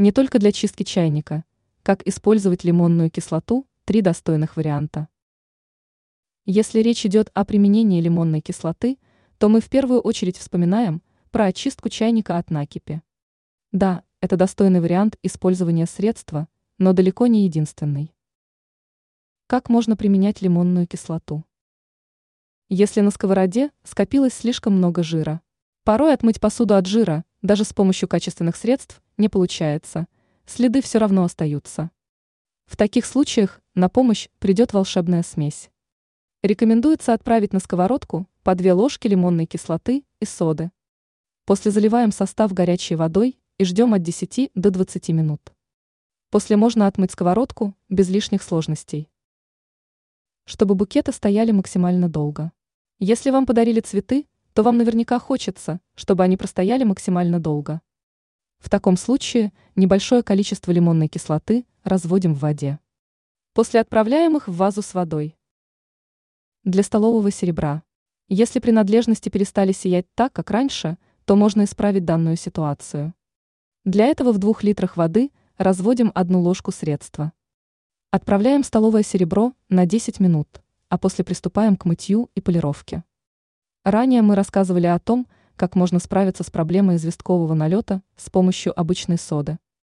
Не только для чистки чайника. Как использовать лимонную кислоту – три достойных варианта. Если речь идет о применении лимонной кислоты, то мы в первую очередь вспоминаем про очистку чайника от накипи. Да, это достойный вариант использования средства, но далеко не единственный. Как можно применять лимонную кислоту? Если на сковороде скопилось слишком много жира. Порой отмыть посуду от жира, даже с помощью качественных средств, не получается. Следы все равно остаются. В таких случаях на помощь придет волшебная смесь. Рекомендуется отправить на сковородку по 2 ложки лимонной кислоты и соды. После заливаем состав горячей водой и ждем от 10 до 20 минут. После можно отмыть сковородку без лишних сложностей. Чтобы букеты стояли максимально долго. Если вам подарили цветы, то вам наверняка хочется, чтобы они простояли максимально долго. В таком случае небольшое количество лимонной кислоты разводим в воде. После отправляем их в вазу с водой. Для столового серебра. Если принадлежности перестали сиять так, как раньше, то можно исправить данную ситуацию. Для этого в двух литрах воды разводим одну ложку средства. Отправляем столовое серебро на 10 минут а после приступаем к мытью и полировке. Ранее мы рассказывали о том, как можно справиться с проблемой известкового налета с помощью обычной соды.